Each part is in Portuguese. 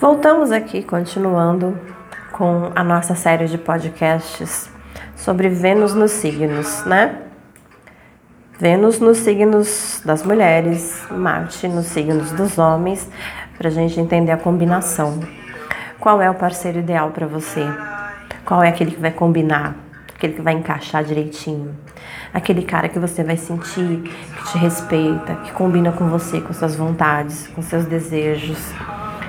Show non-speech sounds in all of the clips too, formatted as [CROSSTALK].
Voltamos aqui, continuando com a nossa série de podcasts sobre Vênus nos signos, né? Vênus nos signos das mulheres, Marte nos signos dos homens, para a gente entender a combinação. Qual é o parceiro ideal para você? Qual é aquele que vai combinar? Aquele que vai encaixar direitinho? Aquele cara que você vai sentir, que te respeita, que combina com você, com suas vontades, com seus desejos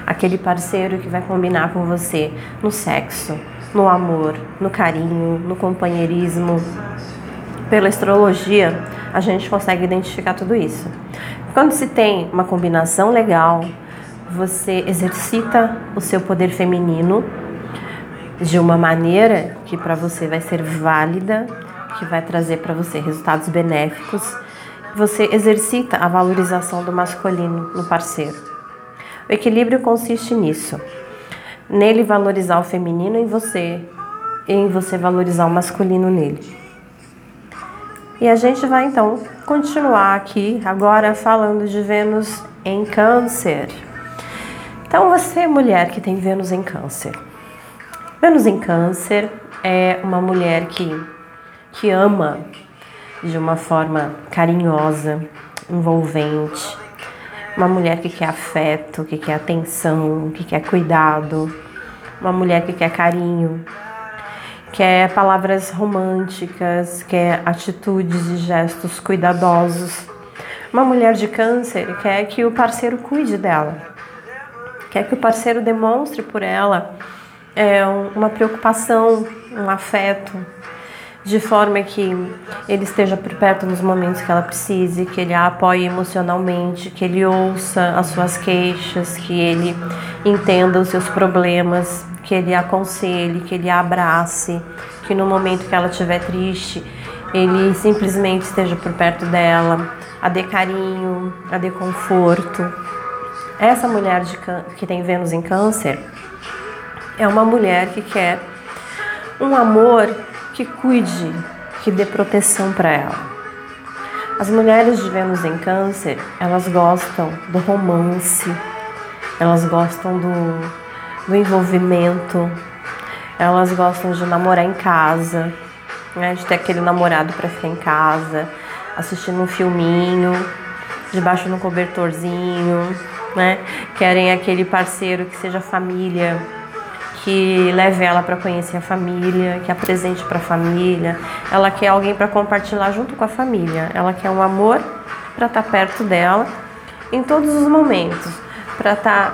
aquele parceiro que vai combinar com você no sexo, no amor, no carinho, no companheirismo. Pela astrologia, a gente consegue identificar tudo isso. Quando se tem uma combinação legal, você exercita o seu poder feminino de uma maneira que para você vai ser válida, que vai trazer para você resultados benéficos. Você exercita a valorização do masculino no parceiro. O equilíbrio consiste nisso. Nele valorizar o feminino em você e em você valorizar o masculino nele. E a gente vai então continuar aqui agora falando de Vênus em Câncer. Então você, mulher que tem Vênus em Câncer. Vênus em Câncer é uma mulher que, que ama de uma forma carinhosa, envolvente, uma mulher que quer afeto, que quer atenção, que quer cuidado, uma mulher que quer carinho, quer palavras românticas, quer atitudes e gestos cuidadosos. Uma mulher de câncer quer que o parceiro cuide dela, quer que o parceiro demonstre por ela é, uma preocupação, um afeto, de forma que ele esteja por perto nos momentos que ela precise, que ele a apoie emocionalmente, que ele ouça as suas queixas, que ele entenda os seus problemas, que ele aconselhe, que ele abrace, que no momento que ela estiver triste, ele simplesmente esteja por perto dela, a dê carinho, a dê conforto. Essa mulher que tem Vênus em Câncer é uma mulher que quer um amor que cuide, que dê proteção para ela. As mulheres de Vênus em Câncer, elas gostam do romance, elas gostam do, do envolvimento, elas gostam de namorar em casa, né, de ter aquele namorado para ficar em casa, assistindo um filminho, debaixo de um cobertorzinho, né? Querem aquele parceiro que seja família, que leve ela para conhecer a família, que apresente para a família. Ela quer alguém para compartilhar junto com a família. Ela quer um amor para estar tá perto dela em todos os momentos, para estar tá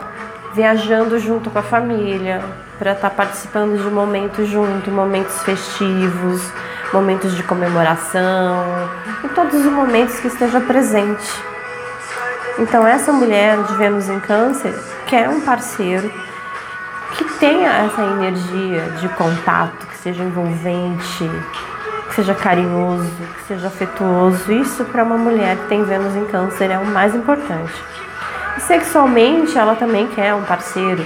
viajando junto com a família, para estar tá participando de momentos junto, momentos festivos, momentos de comemoração, em todos os momentos que esteja presente. Então essa mulher de Vênus em Câncer quer um parceiro que tenha essa energia de contato, que seja envolvente, que seja carinhoso, que seja afetuoso. Isso para uma mulher que tem Vênus em Câncer é o mais importante. E sexualmente, ela também quer um parceiro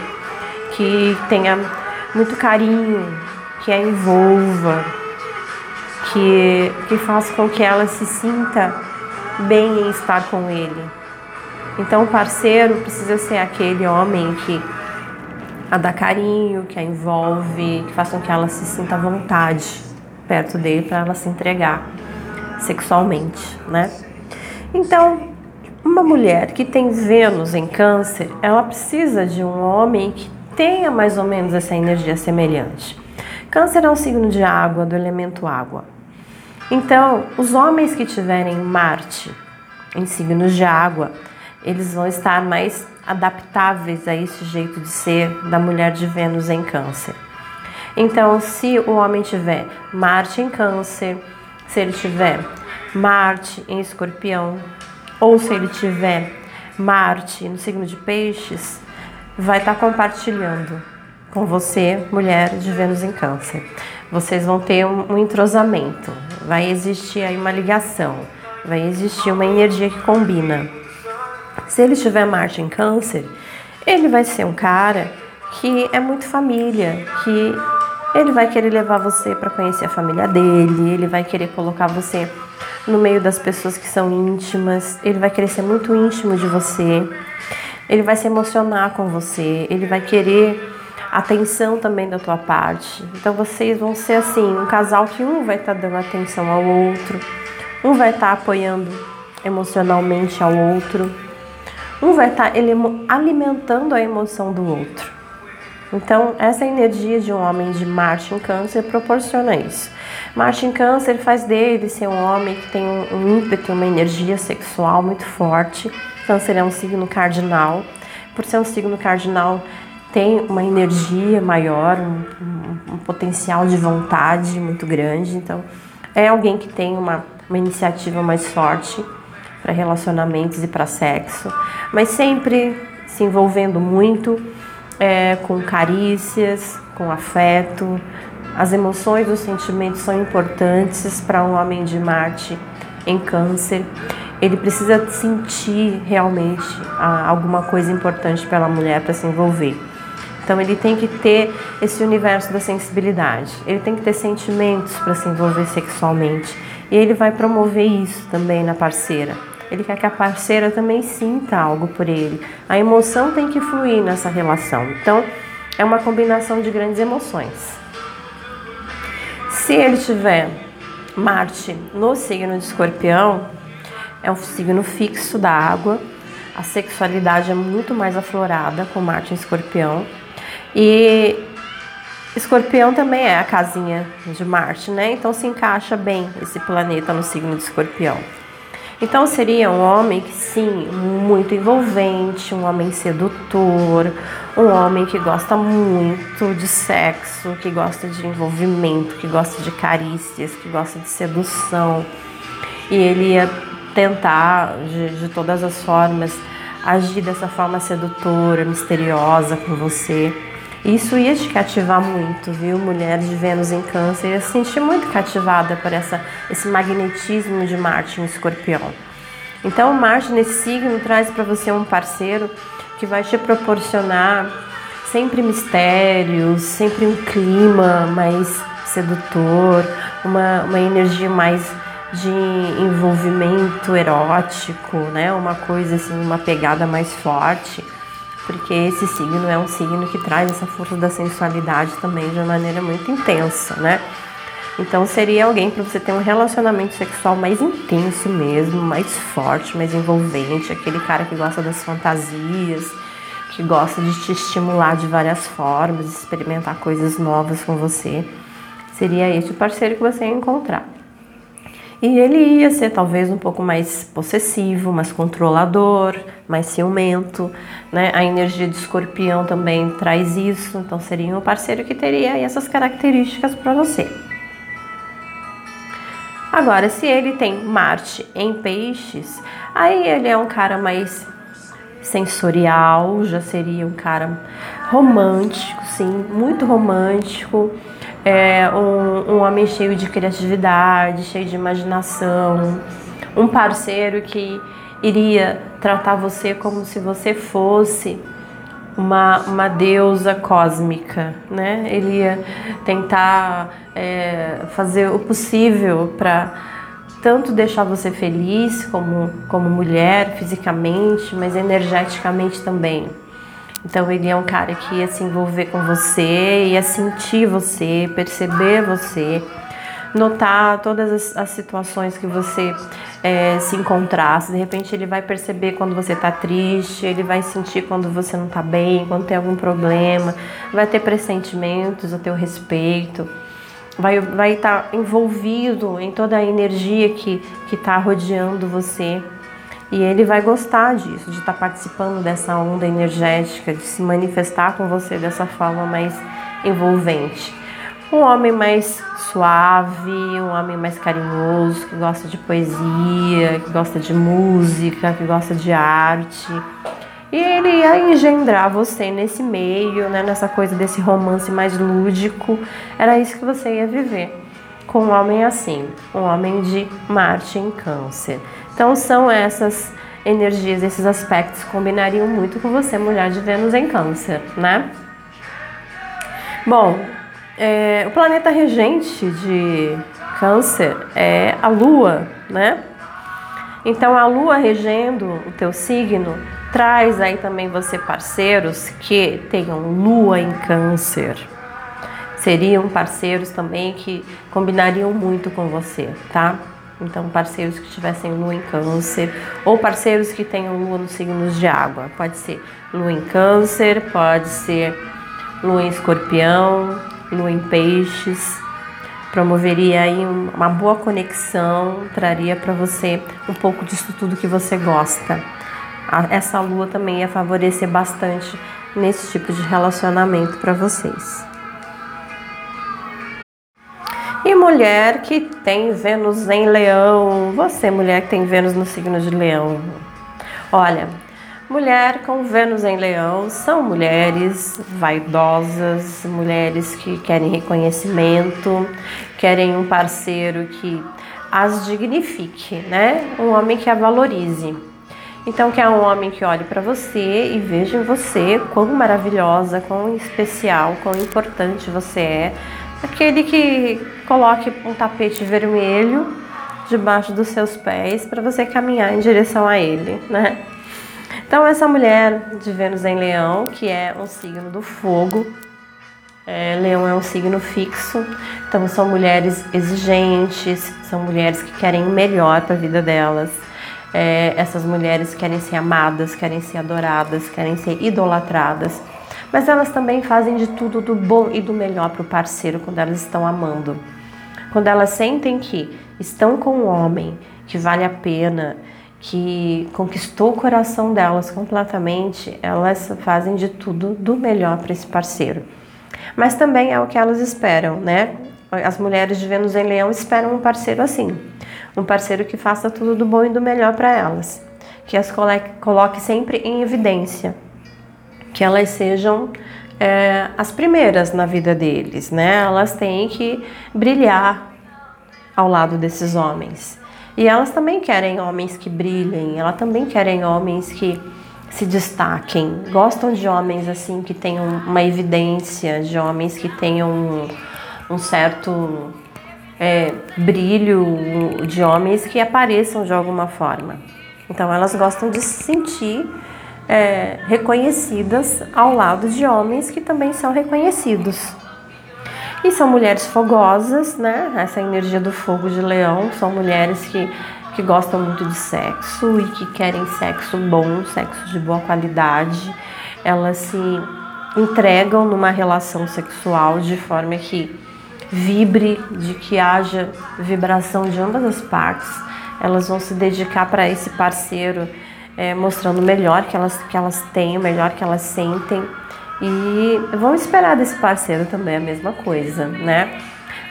que tenha muito carinho, que a envolva, que, que faça com que ela se sinta bem em estar com ele. Então, o parceiro precisa ser aquele homem que a dar carinho, que a envolve, que façam que ela se sinta à vontade perto dele para ela se entregar sexualmente, né? Então, uma mulher que tem Vênus em Câncer, ela precisa de um homem que tenha mais ou menos essa energia semelhante. Câncer é um signo de água, do elemento água. Então, os homens que tiverem Marte em signos de água, eles vão estar mais adaptáveis a esse jeito de ser da mulher de Vênus em Câncer. Então, se o homem tiver Marte em Câncer, se ele tiver Marte em Escorpião, ou se ele tiver Marte no signo de Peixes, vai estar compartilhando com você, mulher de Vênus em Câncer. Vocês vão ter um, entrosamento, vai existir aí uma ligação, vai existir uma energia que combina. Se ele tiver Marte em Câncer, ele vai ser um cara que é muito família, que ele vai querer levar você para conhecer a família dele, ele vai querer colocar você no meio das pessoas que são íntimas, ele vai querer ser muito íntimo de você. ele vai se emocionar com você, ele vai querer atenção também da tua parte. Então vocês vão ser assim, um casal que um vai estar tá dando atenção ao outro, um vai estar tá apoiando emocionalmente ao outro, um vai estar tá alimentando a emoção do outro. Então, essa energia de um homem de Marte em Câncer proporciona isso. Marte em Câncer faz dele ser um homem que tem um ímpeto, uma energia sexual muito forte. Câncer é um signo cardinal. Por ser um signo cardinal, tem uma energia maior, um, um, um potencial de vontade muito grande. Então, é alguém que tem uma, uma iniciativa mais forte para relacionamentos e para sexo, mas sempre se envolvendo muito é, com carícias, com afeto. As emoções, os sentimentos são importantes para um homem de Marte em Câncer. Ele precisa sentir realmente ah, alguma coisa importante pela mulher para se envolver. Então ele tem que ter esse universo da sensibilidade. Ele tem que ter sentimentos para se envolver sexualmente. E ele vai promover isso também na parceira. Ele quer que a parceira também sinta algo por ele. A emoção tem que fluir nessa relação. Então, é uma combinação de grandes emoções. Se ele tiver Marte no signo de Escorpião, é um signo fixo da água. A sexualidade é muito mais aflorada com Marte em Escorpião. E Escorpião também é a casinha de Marte, né? Então se encaixa bem esse planeta no signo de Escorpião. Então seria um homem que sim, muito envolvente, um homem sedutor, um homem que gosta muito de sexo, que gosta de envolvimento, que gosta de carícias, que gosta de sedução. E ele ia tentar de, de todas as formas agir dessa forma sedutora, misteriosa com você. Isso ia te cativar muito, viu? Mulher de Vênus em Câncer ia se sentir muito cativada por essa, esse magnetismo de Marte em Escorpião. Então, Marte nesse signo traz para você um parceiro que vai te proporcionar sempre mistérios, sempre um clima mais sedutor, uma, uma energia mais de envolvimento erótico, né? Uma coisa assim, uma pegada mais forte porque esse signo é um signo que traz essa força da sensualidade também de uma maneira muito intensa, né? Então seria alguém para você ter um relacionamento sexual mais intenso mesmo, mais forte, mais envolvente, aquele cara que gosta das fantasias, que gosta de te estimular de várias formas, experimentar coisas novas com você. Seria esse o parceiro que você ia encontrar. E ele ia ser talvez um pouco mais possessivo, mais controlador, mais ciumento, né? A energia de escorpião também traz isso, então seria um parceiro que teria essas características para você. Agora, se ele tem Marte em peixes, aí ele é um cara mais sensorial, já seria um cara romântico, sim, muito romântico é, um, um homem cheio de criatividade, cheio de imaginação, um parceiro que iria tratar você como se você fosse uma, uma deusa cósmica, né? Ele ia tentar é, fazer o possível para tanto deixar você feliz como, como mulher, fisicamente, mas energeticamente também. Então ele é um cara que ia se envolver com você, ia sentir você, perceber você, notar todas as, as situações que você é, se encontrasse. De repente ele vai perceber quando você está triste, ele vai sentir quando você não está bem, quando tem algum problema, vai ter pressentimentos a teu respeito. Vai estar vai tá envolvido em toda a energia que está rodeando você. E ele vai gostar disso, de estar tá participando dessa onda energética, de se manifestar com você dessa forma mais envolvente. Um homem mais suave, um homem mais carinhoso, que gosta de poesia, que gosta de música, que gosta de arte. E ele ia engendrar você nesse meio, né, nessa coisa desse romance mais lúdico. Era isso que você ia viver com um homem assim, um homem de Marte em Câncer. Então são essas energias, esses aspectos combinariam muito com você, mulher de Vênus em Câncer, né? Bom, é, o planeta regente de Câncer é a Lua, né? Então a Lua regendo o teu signo Traz aí também você parceiros que tenham lua em câncer. Seriam parceiros também que combinariam muito com você, tá? Então, parceiros que tivessem lua em câncer ou parceiros que tenham lua nos signos de água. Pode ser lua em câncer, pode ser lua em escorpião, lua em peixes. Promoveria aí uma boa conexão, traria para você um pouco disso tudo que você gosta essa lua também ia favorecer bastante nesse tipo de relacionamento para vocês. Mulher que tem Vênus em Leão, você mulher que tem Vênus no signo de Leão. Olha, mulher com Vênus em Leão são mulheres vaidosas, mulheres que querem reconhecimento, querem um parceiro que as dignifique, né? Um homem que a valorize. Então, que é um homem que olhe para você e veja em você quão maravilhosa, quão especial, quão importante você é. Aquele que coloque um tapete vermelho debaixo dos seus pés para você caminhar em direção a ele, né? Então, essa mulher de Vênus em Leão, que é um signo do fogo, é, Leão é um signo fixo, então são mulheres exigentes, são mulheres que querem o melhor para a vida delas é, essas mulheres querem ser amadas, querem ser adoradas, querem ser idolatradas, mas elas também fazem de tudo do bom e do melhor para o parceiro quando elas estão amando. Quando elas sentem que estão com um homem que vale a pena, que conquistou o coração delas completamente, elas fazem de tudo do melhor para esse parceiro. Mas também é o que elas esperam, né? As mulheres de Vênus em Leão esperam um parceiro assim um parceiro que faça tudo do bom e do melhor para elas, que as coloque sempre em evidência, que elas sejam é, as primeiras na vida deles, né? Elas têm que brilhar ao lado desses homens. E elas também querem homens que brilhem, elas também querem homens que se destaquem, gostam de homens assim que tenham uma evidência, de homens que tenham um, um certo é, brilho de homens que apareçam de alguma forma. Então elas gostam de se sentir é, reconhecidas ao lado de homens que também são reconhecidos. E são mulheres fogosas, né? Essa energia do fogo de leão são mulheres que, que gostam muito de sexo e que querem sexo bom, sexo de boa qualidade. Elas se entregam numa relação sexual de forma que vibre, de que haja vibração de ambas as partes. Elas vão se dedicar para esse parceiro, é, mostrando o melhor que elas, que elas têm, o melhor que elas sentem. E vão esperar desse parceiro também a mesma coisa, né?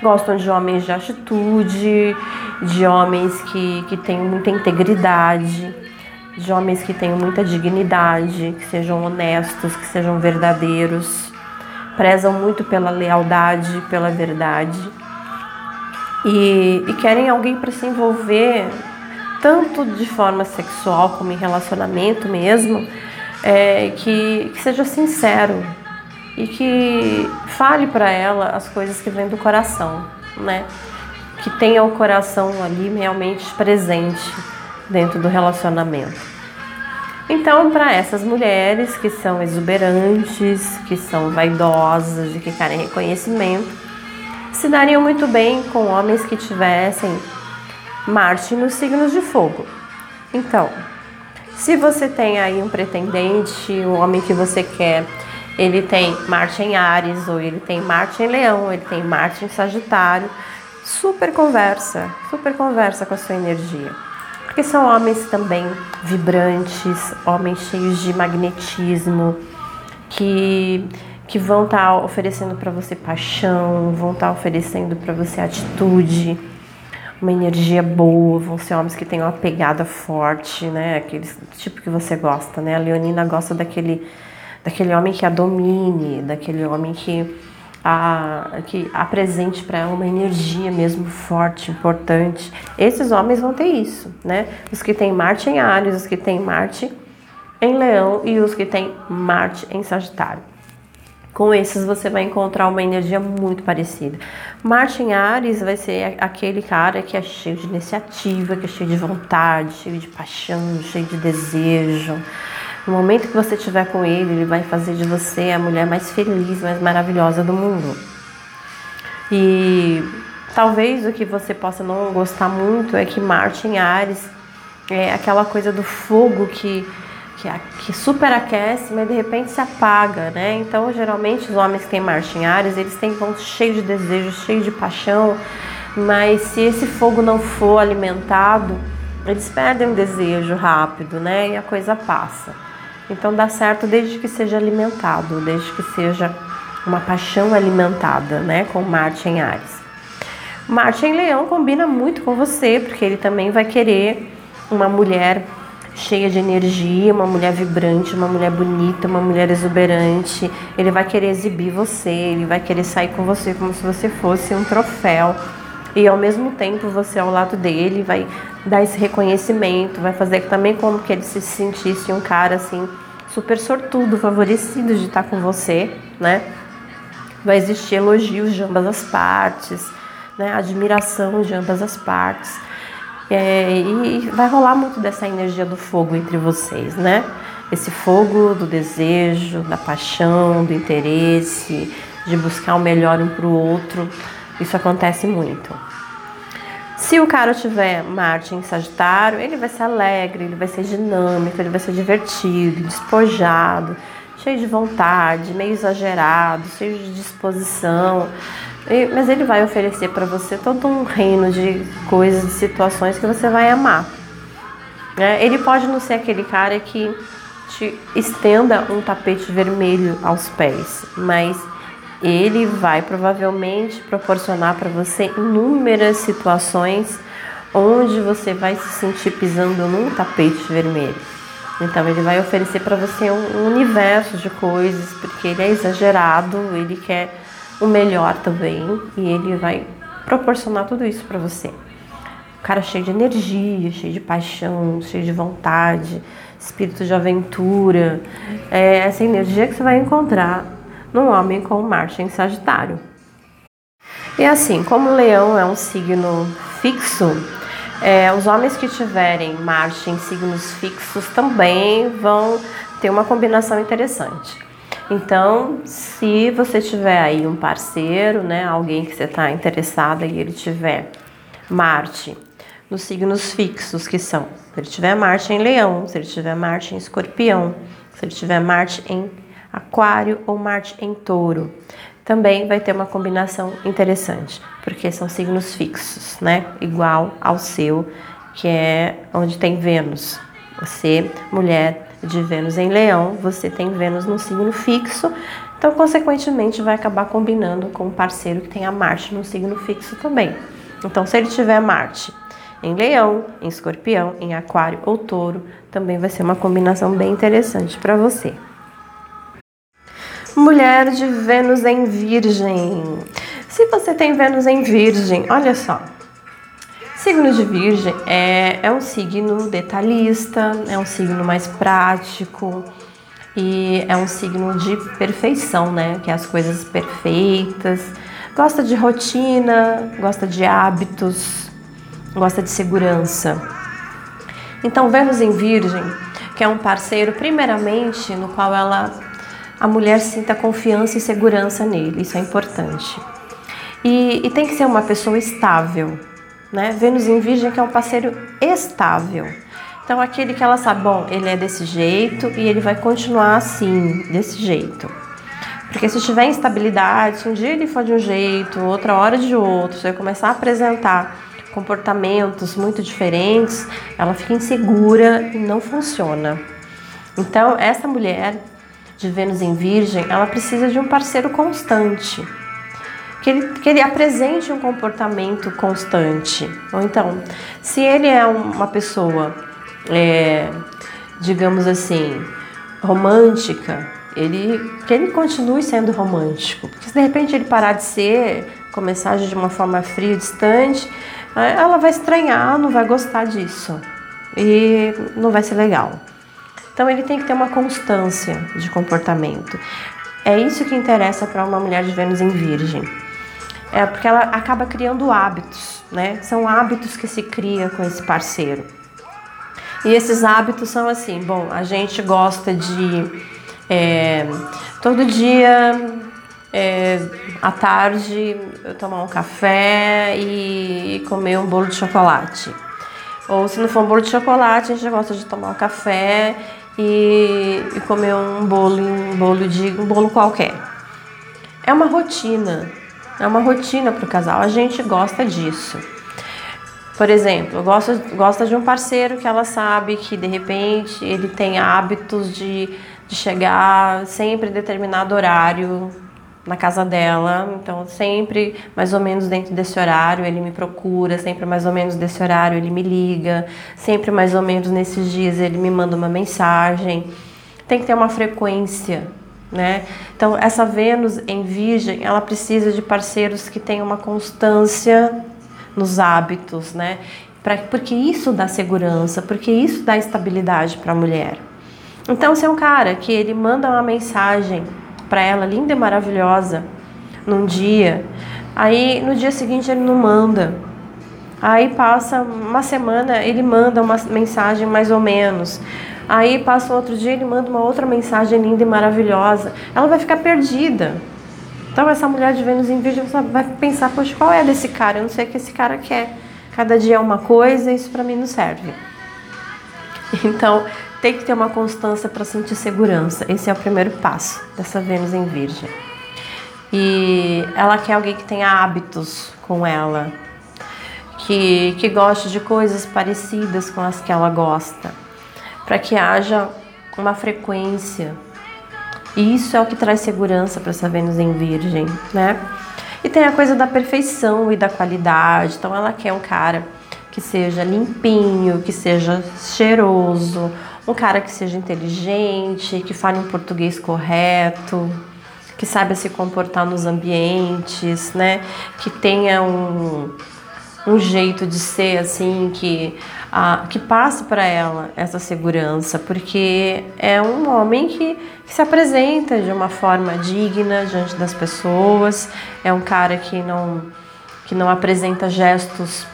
Gostam de homens de atitude, de homens que, que tenham muita integridade, de homens que tenham muita dignidade, que sejam honestos, que sejam verdadeiros prezam muito pela lealdade, pela verdade e, e querem alguém para se envolver tanto de forma sexual como em relacionamento mesmo, é, que, que seja sincero e que fale para ela as coisas que vêm do coração, né? Que tenha o coração ali realmente presente dentro do relacionamento. Então, para essas mulheres que são exuberantes, que são vaidosas e que querem reconhecimento, se dariam muito bem com homens que tivessem Marte nos signos de fogo. Então, se você tem aí um pretendente, o homem que você quer, ele tem Marte em Ares, ou ele tem Marte em Leão, ou ele tem Marte em Sagitário, super conversa, super conversa com a sua energia porque são homens também vibrantes, homens cheios de magnetismo, que, que vão estar tá oferecendo para você paixão, vão estar tá oferecendo para você atitude, uma energia boa, vão ser homens que têm uma pegada forte, né? Aquele tipo que você gosta, né? A Leonina gosta daquele, daquele homem que a domine, daquele homem que a, que apresente para ela uma energia mesmo forte, importante. Esses homens vão ter isso, né? Os que têm Marte em Ares, os que têm Marte em Leão e os que têm Marte em Sagitário. Com esses você vai encontrar uma energia muito parecida. Marte em Ares vai ser aquele cara que é cheio de iniciativa, que é cheio de vontade, cheio de paixão, cheio de desejo, No momento que você estiver com ele, ele vai fazer de você a mulher mais feliz, mais maravilhosa do mundo. E talvez o que você possa não gostar muito é que Marte em Ares é aquela coisa do fogo que, que, que superaquece, mas de repente se apaga, né? Então, geralmente, os homens que têm Marte em Ares, eles têm vão cheios de desejo, cheios de paixão, mas se esse fogo não for alimentado, eles perdem o desejo rápido, né? E a coisa passa. Então dá certo desde que seja alimentado, desde que seja uma paixão alimentada, né? Com Marte em Ares. Marte em Leão combina muito com você, porque ele também vai querer uma mulher cheia de energia, uma mulher vibrante, uma mulher bonita, uma mulher exuberante. Ele vai querer exibir você, ele vai querer sair com você como se você fosse um troféu. E ao mesmo tempo você ao lado dele vai dar esse reconhecimento, vai fazer também como que ele se sentisse um cara assim super sortudo, favorecido de estar com você, né? Vai existir elogios de ambas as partes, né? Admiração de ambas as partes. É, e vai rolar muito dessa energia do fogo entre vocês, né? Esse fogo do desejo, da paixão, do interesse, de buscar o melhor um para o outro. Isso acontece muito. Se o cara tiver Marte em Sagitário, ele vai ser alegre, ele vai ser dinâmico, ele vai ser divertido, despojado, cheio de vontade, meio exagerado, cheio de disposição. Mas ele vai oferecer para você todo um reino de coisas, de situações que você vai amar. É, ele pode não ser aquele cara que te estenda um tapete vermelho aos pés, mas ele vai provavelmente proporcionar para você inúmeras situações onde você vai se sentir pisando num tapete vermelho. Então ele vai oferecer para você um universo de coisas, porque ele é exagerado, ele quer o melhor também e ele vai proporcionar tudo isso para você. O cara cheio de energia, cheio de paixão, cheio de vontade, espírito de aventura. É essa energia que você vai encontrar num homem com Marte em Sagitário. E assim, como o leão é um signo fixo, é, os homens que tiverem Marte em signos fixos também vão ter uma combinação interessante. Então, se você tiver aí um parceiro, né, alguém que você está interessada e ele tiver Marte nos signos fixos que são, se ele tiver Marte em Leão, se ele tiver Marte em Escorpião, se ele tiver Marte em Aquário ou Marte em Touro. Também vai ter uma combinação interessante, porque são signos fixos, né? Igual ao seu, que é onde tem Vênus. Você, mulher de Vênus em Leão, você tem Vênus no signo fixo, então, consequentemente, vai acabar combinando com um parceiro que tem a Marte no signo fixo também. Então, se ele tiver Marte em Leão, em Escorpião, em Aquário ou Touro, também vai ser uma combinação bem interessante para você. Mulher de Vênus em Virgem. Se você tem Vênus em Virgem, olha só. Signo de Virgem é, é um signo detalhista, é um signo mais prático e é um signo de perfeição, né? Que é as coisas perfeitas. Gosta de rotina, gosta de hábitos, gosta de segurança. Então, Vênus em Virgem, que é um parceiro, primeiramente, no qual ela a mulher sinta confiança e segurança nele, isso é importante. E, e tem que ser uma pessoa estável, né? Vênus em Virgem que é um parceiro estável. Então aquele que ela sabe, bom, ele é desse jeito e ele vai continuar assim, desse jeito. Porque se tiver instabilidade, se um dia ele for de um jeito, outra hora de outro, se ele começar a apresentar comportamentos muito diferentes, ela fica insegura e não funciona. Então, essa mulher de Vênus em Virgem, ela precisa de um parceiro constante. Que ele, que ele apresente um comportamento constante. Ou então, se ele é uma pessoa, é, digamos assim, romântica, ele, que ele continue sendo romântico. Porque se de repente ele parar de ser, começar de uma forma fria, distante, ela vai estranhar, não vai gostar disso. E não vai ser legal. Então ele tem que ter uma constância de comportamento. É isso que interessa para uma mulher de Vênus em Virgem. É porque ela acaba criando hábitos, né? São hábitos que se cria com esse parceiro. E esses hábitos são assim: bom, a gente gosta de é, todo dia é, à tarde eu tomar um café e comer um bolo de chocolate. Ou se não for um bolo de chocolate, a gente gosta de tomar um café e, e comer um bolo, um bolo de um bolo qualquer. É uma rotina, é uma rotina para o casal. A gente gosta disso. Por exemplo, gosta, gosta de um parceiro que ela sabe que de repente ele tem hábitos de, de chegar sempre em determinado horário na casa dela, então sempre mais ou menos dentro desse horário ele me procura, sempre mais ou menos desse horário ele me liga, sempre mais ou menos nesses dias ele me manda uma mensagem. Tem que ter uma frequência, né? Então essa Vênus em Virgem, ela precisa de parceiros que tenham uma constância nos hábitos, né? Pra, porque isso dá segurança, porque isso dá estabilidade para a mulher. Então, se é um cara que ele manda uma mensagem para ela, linda e maravilhosa, num dia. Aí no dia seguinte ele não manda. Aí passa uma semana, ele manda uma mensagem mais ou menos. Aí passa outro dia, ele manda uma outra mensagem linda e maravilhosa. Ela vai ficar perdida. Então essa mulher de Vênus em Virgem vai pensar, poxa, qual é desse cara? Eu não sei o que esse cara quer. Cada dia é uma coisa, isso para mim não serve. [LAUGHS] Então, tem que ter uma constância para sentir segurança. Esse é o primeiro passo dessa Vênus em Virgem. E ela quer alguém que tenha hábitos com ela, que, que goste de coisas parecidas com as que ela gosta, para que haja uma frequência. E isso é o que traz segurança para essa Vênus em Virgem, né? E tem a coisa da perfeição e da qualidade. Então ela quer um cara que seja limpinho, que seja cheiroso, um cara que seja inteligente, que fale um português correto, que saiba se comportar nos ambientes, né? Que tenha um, um jeito de ser assim que a, que passe para ela essa segurança, porque é um homem que, que, se apresenta de uma forma digna diante das pessoas, é um cara que não que não apresenta gestos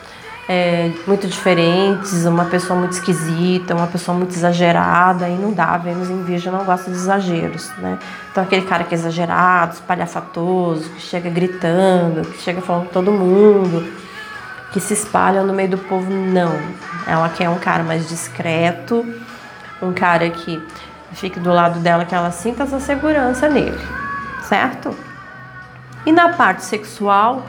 é, muito diferentes, uma pessoa muito esquisita, uma pessoa muito exagerada, e não dá, Vênus em Virgem não gosta de exageros, né? Então aquele cara que é exagerado, espalhafatoso, que chega gritando, que chega falando com todo mundo, que se espalha no meio do povo, não. Ela quer um cara mais discreto, um cara que fique do lado dela, que ela sinta essa segurança nele, certo? E na parte sexual,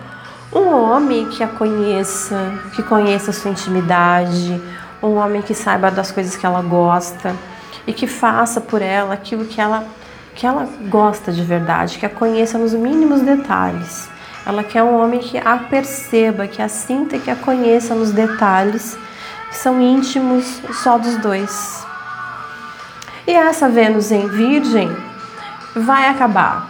um homem que a conheça, que conheça a sua intimidade, um homem que saiba das coisas que ela gosta e que faça por ela aquilo que ela que ela gosta de verdade, que a conheça nos mínimos detalhes. Ela quer um homem que a perceba, que a sinta e que a conheça nos detalhes que são íntimos só dos dois. E essa Vênus em Virgem vai acabar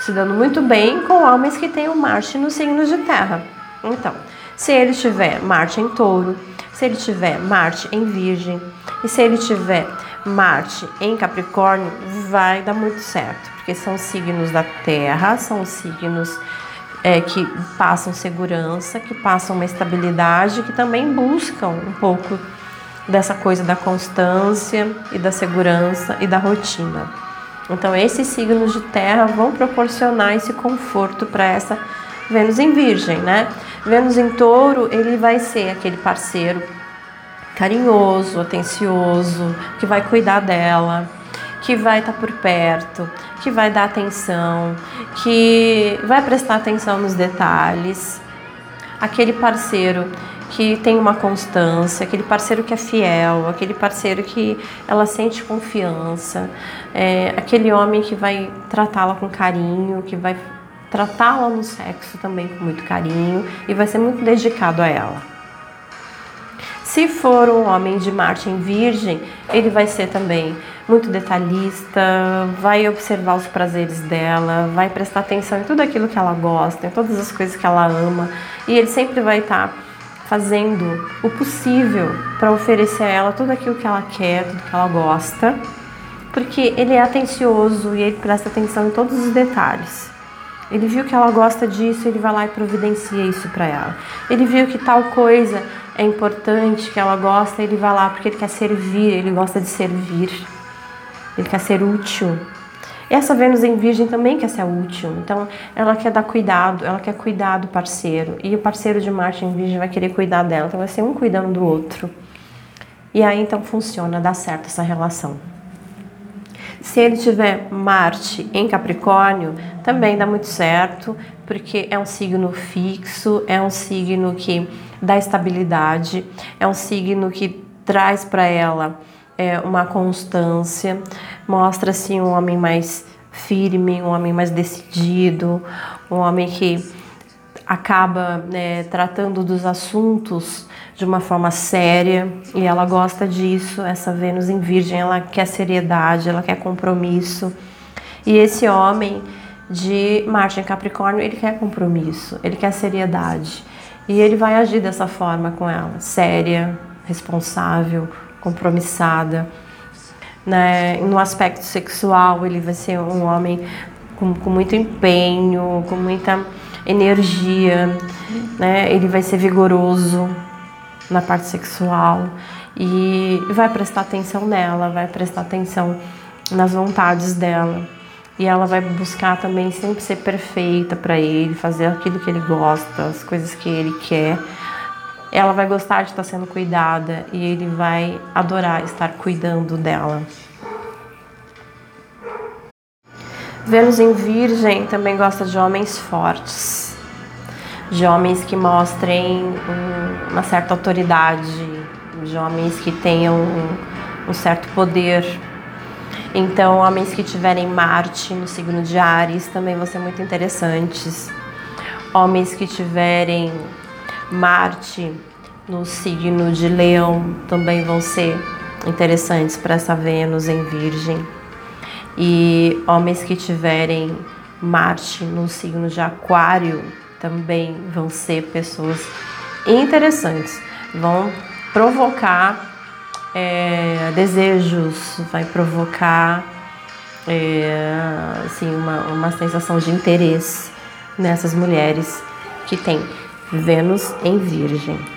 se dando muito bem com homens que têm o Marte no signo de terra. Então, se ele tiver Marte em touro, se ele tiver Marte em Virgem e se ele tiver Marte em Capricórnio, vai dar muito certo, porque são signos da Terra, são signos é, que passam segurança, que passam uma estabilidade, que também buscam um pouco dessa coisa da constância e da segurança e da rotina. Então, esses signos de terra vão proporcionar esse conforto para essa Vênus em Virgem, né? Vênus em Touro, ele vai ser aquele parceiro carinhoso, atencioso, que vai cuidar dela, que vai estar tá por perto, que vai dar atenção, que vai prestar atenção nos detalhes. Aquele parceiro que tem uma constância, aquele parceiro que é fiel, aquele parceiro que ela sente confiança, é, aquele homem que vai tratá-la com carinho, que vai tratá-la no sexo também com muito carinho e vai ser muito dedicado a ela. Se for um homem de Marte em Virgem, ele vai ser também muito detalhista, vai observar os prazeres dela, vai prestar atenção em tudo aquilo que ela gosta, em todas as coisas que ela ama, e ele sempre vai estar fazendo o possível para oferecer a ela tudo aquilo que ela quer, tudo que ela gosta, porque ele é atencioso e ele presta atenção em todos os detalhes. Ele viu que ela gosta disso, ele vai lá e providencia isso para ela. Ele viu que tal coisa é importante, que ela gosta, ele vai lá porque ele quer servir, ele gosta de servir. Ele quer ser útil. Essa Vênus em Virgem também quer ser útil, então ela quer dar cuidado, ela quer cuidar do parceiro. E o parceiro de Marte em Virgem vai querer cuidar dela, então vai ser um cuidando do outro. E aí então funciona, dá certo essa relação. Se ele tiver Marte em Capricórnio, também dá muito certo, porque é um signo fixo, é um signo que dá estabilidade, é um signo que traz para ela é, uma constância, mostra assim um homem mais firme, um homem mais decidido, um homem que acaba né, tratando dos assuntos de uma forma séria e ela gosta disso. Essa Vênus em Virgem, ela quer seriedade, ela quer compromisso. E esse homem de Marte em Capricórnio, ele quer compromisso, ele quer seriedade. E ele vai agir dessa forma com ela, séria, responsável, compromissada. Né? No aspecto sexual, ele vai ser um homem com, com muito empenho, com muita energia, né? Ele vai ser vigoroso na parte sexual e vai prestar atenção nela, vai prestar atenção nas vontades dela. E ela vai buscar também sempre ser perfeita para ele, fazer aquilo que ele gosta, as coisas que ele quer ela vai gostar de estar sendo cuidada e ele vai adorar estar cuidando dela. Vênus em Virgem também gosta de homens fortes, de homens que mostrem uma certa autoridade, de homens que tenham um, um certo poder. Então, homens que tiverem Marte no signo de Ares também vão ser muito interessantes. Homens que tiverem Marte no signo de Leão também vão ser interessantes para essa Vênus em Virgem. E homens que tiverem Marte no signo de Aquário também vão ser pessoas interessantes, vão provocar é, desejos, vai provocar é, assim, uma, uma sensação de interesse nessas mulheres que têm Vênus em Virgem.